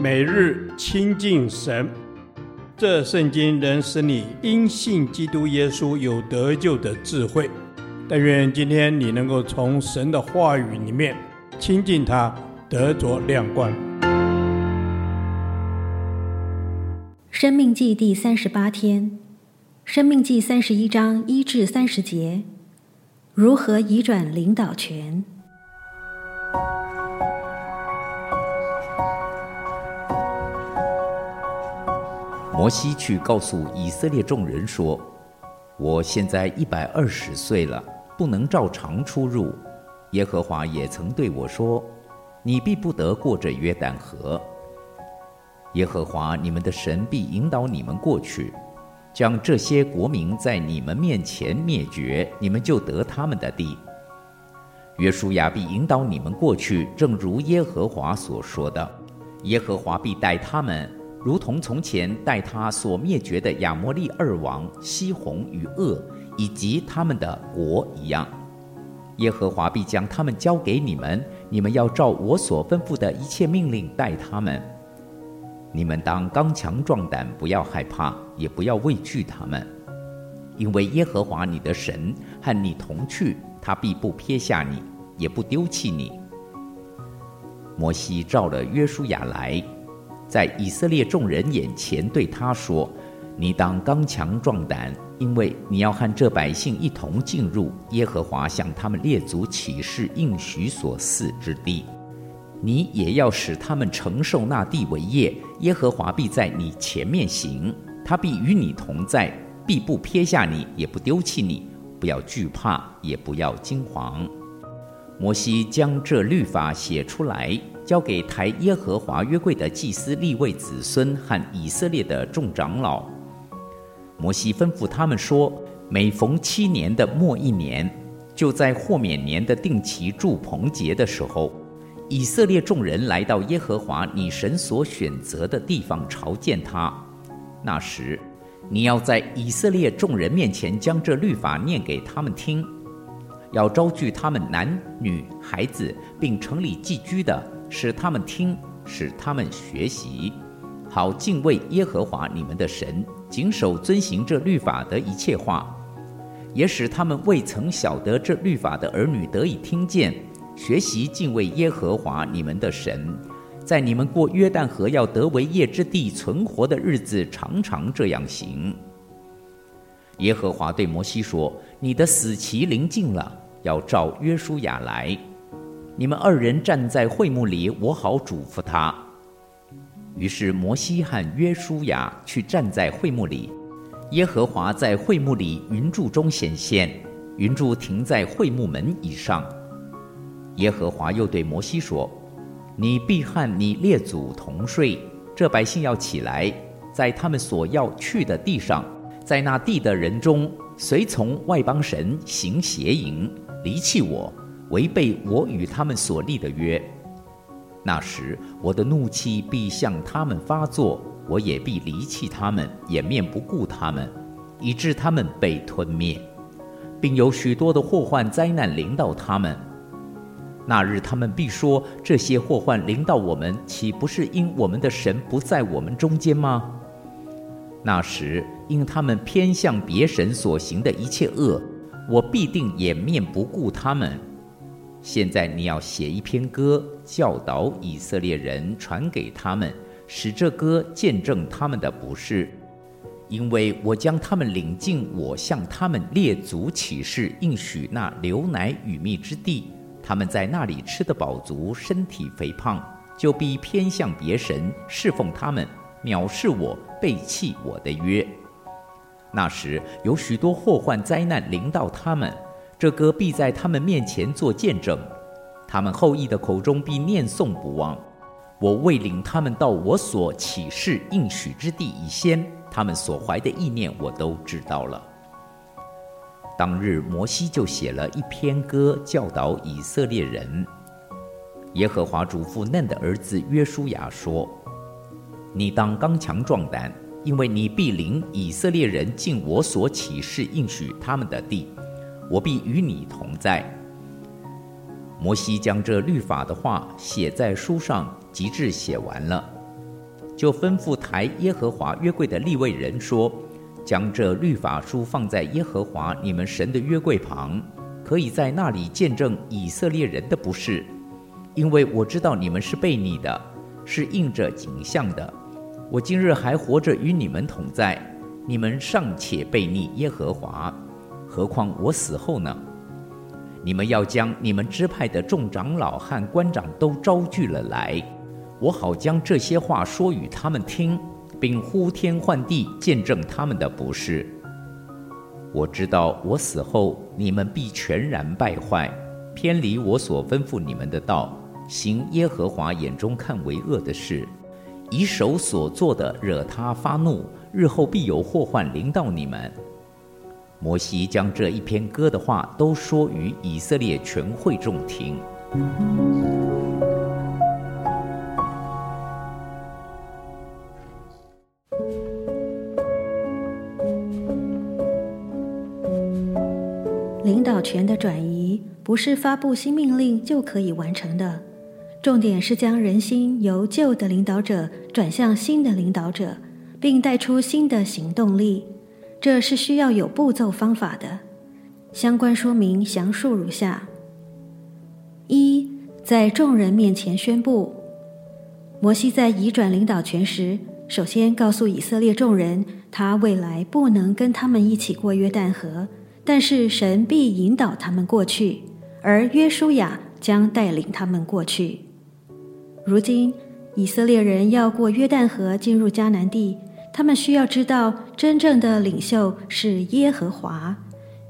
每日亲近神，这圣经能使你因信基督耶稣有得救的智慧。但愿今天你能够从神的话语里面亲近他，得着亮光。生命记第三十八天，生命记三十一章一至三十节，如何移转领导权？摩西去告诉以色列众人说：“我现在一百二十岁了，不能照常出入。耶和华也曾对我说：你必不得过这约旦河。耶和华你们的神必引导你们过去，将这些国民在你们面前灭绝，你们就得他们的地。约书亚必引导你们过去，正如耶和华所说的，耶和华必带他们。”如同从前带他所灭绝的亚摩利二王西宏与噩，以及他们的国一样，耶和华必将他们交给你们，你们要照我所吩咐的一切命令待他们。你们当刚强壮胆，不要害怕，也不要畏惧他们，因为耶和华你的神和你同去，他必不撇下你，也不丢弃你。摩西召了约书亚来。在以色列众人眼前对他说：“你当刚强壮胆，因为你要和这百姓一同进入耶和华向他们列祖起誓应许所赐之地。你也要使他们承受那地为业。耶和华必在你前面行，他必与你同在，必不撇下你，也不丢弃你。不要惧怕，也不要惊惶。”摩西将这律法写出来。交给抬耶和华约柜的祭司立位子孙和以色列的众长老。摩西吩咐他们说：每逢七年的末一年，就在豁免年的定期住棚节的时候，以色列众人来到耶和华你神所选择的地方朝见他。那时，你要在以色列众人面前将这律法念给他们听，要招聚他们男女孩子，并城里寄居的。使他们听，使他们学习，好敬畏耶和华你们的神，谨守遵行这律法的一切话，也使他们未曾晓得这律法的儿女得以听见，学习敬畏耶和华你们的神，在你们过约旦河要得为业之地存活的日子，常常这样行。耶和华对摩西说：“你的死期临近了，要召约书亚来。”你们二人站在会幕里，我好嘱咐他。于是摩西和约书亚去站在会幕里，耶和华在会幕里云柱中显现，云柱停在会幕门以上。耶和华又对摩西说：“你必和你列祖同睡，这百姓要起来，在他们所要去的地上，在那地的人中随从外邦神行邪淫，离弃我。”违背我与他们所立的约，那时我的怒气必向他们发作，我也必离弃他们，掩面不顾他们，以致他们被吞灭，并有许多的祸患灾难临到他们。那日他们必说：这些祸患临到我们，岂不是因我们的神不在我们中间吗？那时因他们偏向别神所行的一切恶，我必定掩面不顾他们。现在你要写一篇歌，教导以色列人，传给他们，使这歌见证他们的不是，因为我将他们领进我向他们列祖起誓应许那流奶与蜜之地，他们在那里吃得饱足，身体肥胖，就必偏向别神，侍奉他们，藐视我，背弃我的约。那时有许多祸患灾难临到他们。这歌必在他们面前做见证，他们后裔的口中必念诵不忘。我未领他们到我所起誓应许之地以先，他们所怀的意念我都知道了。当日摩西就写了一篇歌，教导以色列人。耶和华嘱咐嫩的儿子约书亚说：“你当刚强壮胆，因为你必领以色列人进我所起誓应许他们的地，我必与你同在。”摩西将这律法的话写在书上，及至写完了，就吩咐抬耶和华约柜的立位人说：“将这律法书放在耶和华你们神的约柜旁，可以在那里见证以色列人的不是，因为我知道你们是悖逆的，是印着景象的。我今日还活着与你们同在，你们尚且悖逆耶和华，何况我死后呢？”你们要将你们支派的众长老和官长都招聚了来，我好将这些话说与他们听，并呼天唤地见证他们的不是。我知道我死后你们必全然败坏，偏离我所吩咐你们的道，行耶和华眼中看为恶的事，以手所做的惹他发怒，日后必有祸患临到你们。摩西将这一篇歌的话都说与以色列全会众听。领导权的转移不是发布新命令就可以完成的，重点是将人心由旧的领导者转向新的领导者，并带出新的行动力。这是需要有步骤方法的，相关说明详述如下：一，在众人面前宣布，摩西在移转领导权时，首先告诉以色列众人，他未来不能跟他们一起过约旦河，但是神必引导他们过去，而约书亚将带领他们过去。如今，以色列人要过约旦河进入迦南地。他们需要知道，真正的领袖是耶和华。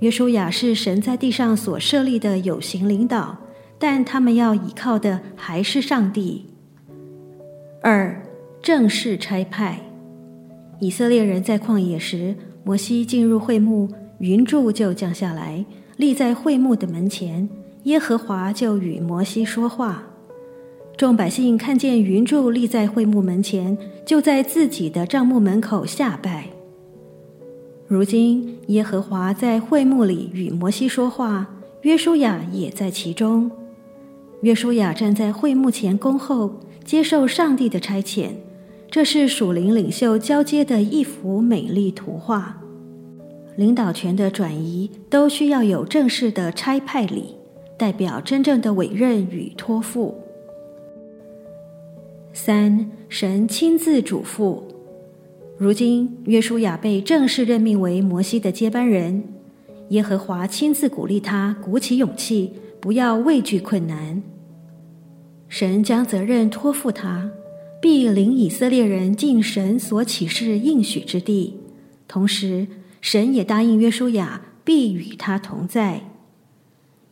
约书亚是神在地上所设立的有形领导，但他们要依靠的还是上帝。二，正式差派。以色列人在旷野时，摩西进入会幕，云柱就降下来，立在会幕的门前，耶和华就与摩西说话。众百姓看见云柱立在会幕门前，就在自己的帐幕门口下拜。如今耶和华在会幕里与摩西说话，约书亚也在其中。约书亚站在会幕前恭候，接受上帝的差遣。这是属灵领袖交接的一幅美丽图画。领导权的转移都需要有正式的差派礼，代表真正的委任与托付。三，神亲自嘱咐。如今约书亚被正式任命为摩西的接班人，耶和华亲自鼓励他，鼓起勇气，不要畏惧困难。神将责任托付他，必领以色列人进神所启示应许之地。同时，神也答应约书亚必与他同在。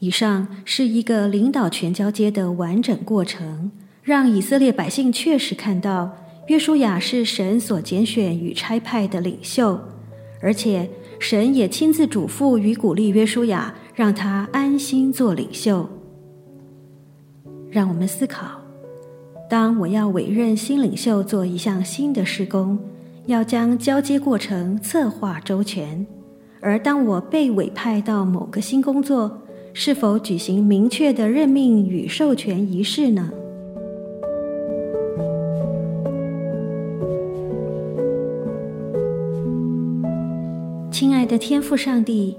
以上是一个领导权交接的完整过程。让以色列百姓确实看到约书亚是神所拣选与差派的领袖，而且神也亲自嘱咐与鼓励约书亚，让他安心做领袖。让我们思考：当我要委任新领袖做一项新的施工，要将交接过程策划周全；而当我被委派到某个新工作，是否举行明确的任命与授权仪式呢？亲爱的天父上帝，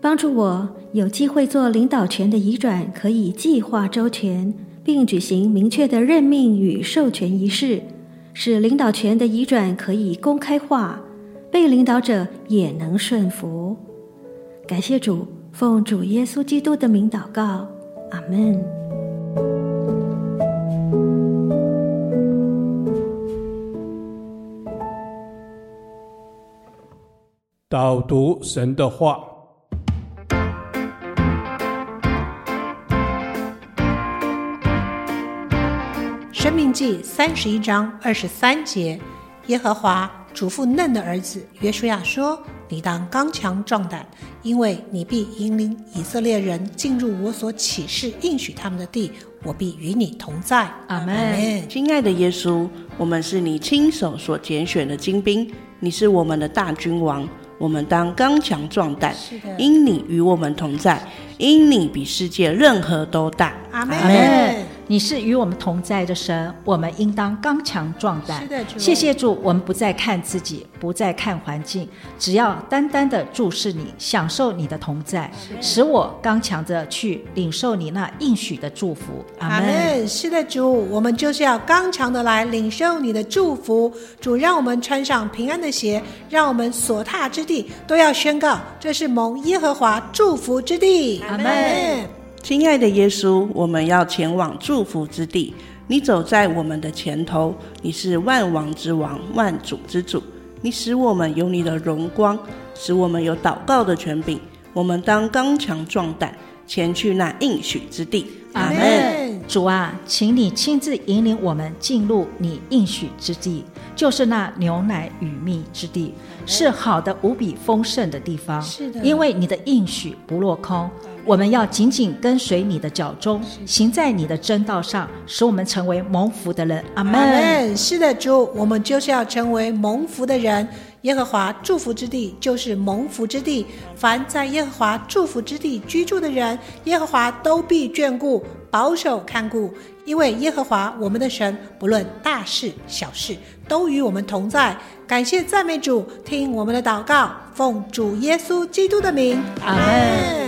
帮助我有机会做领导权的移转，可以计划周全，并举行明确的任命与授权仪式，使领导权的移转可以公开化，被领导者也能顺服。感谢主，奉主耶稣基督的名祷告，阿门。导读神的话，《申命记》三十一章二十三节，耶和华嘱咐嫩的儿子约书亚说：“你当刚强壮胆，因为你必引领以色列人进入我所启示应许他们的地，我必与你同在。阿门。亲爱的耶稣，我们是你亲手所拣选的精兵，你是我们的大君王，我们当刚强壮胆，因你与我们同在，因你比世界任何都大。阿门。你是与我们同在的神，我们应当刚强壮胆。是的，主。谢谢主，我们不再看自己，不再看环境，只要单单的注视你，享受你的同在，使我刚强的去领受你那应许的祝福。阿门。是的，主，我们就是要刚强的来领受你的祝福。主，让我们穿上平安的鞋，让我们所踏之地都要宣告，这是蒙耶和华祝福之地。阿门。亲爱的耶稣，我们要前往祝福之地。你走在我们的前头，你是万王之王，万主之主。你使我们有你的荣光，使我们有祷告的权柄。我们当刚强壮胆，前去那应许之地。阿门。主啊，请你亲自引领我们进入你应许之地，就是那牛奶与蜜之地，是好的无比丰盛的地方。是的，因为你的应许不落空。我们要紧紧跟随你的脚中，行在你的正道上，使我们成为蒙福的人。阿门。是的，主，我们就是要成为蒙福的人。耶和华祝福之地就是蒙福之地，凡在耶和华祝福之地居住的人，耶和华都必眷顾、保守看顾。因为耶和华我们的神，不论大事小事，都与我们同在。感谢赞美主，听我们的祷告，奉主耶稣基督的名。阿门。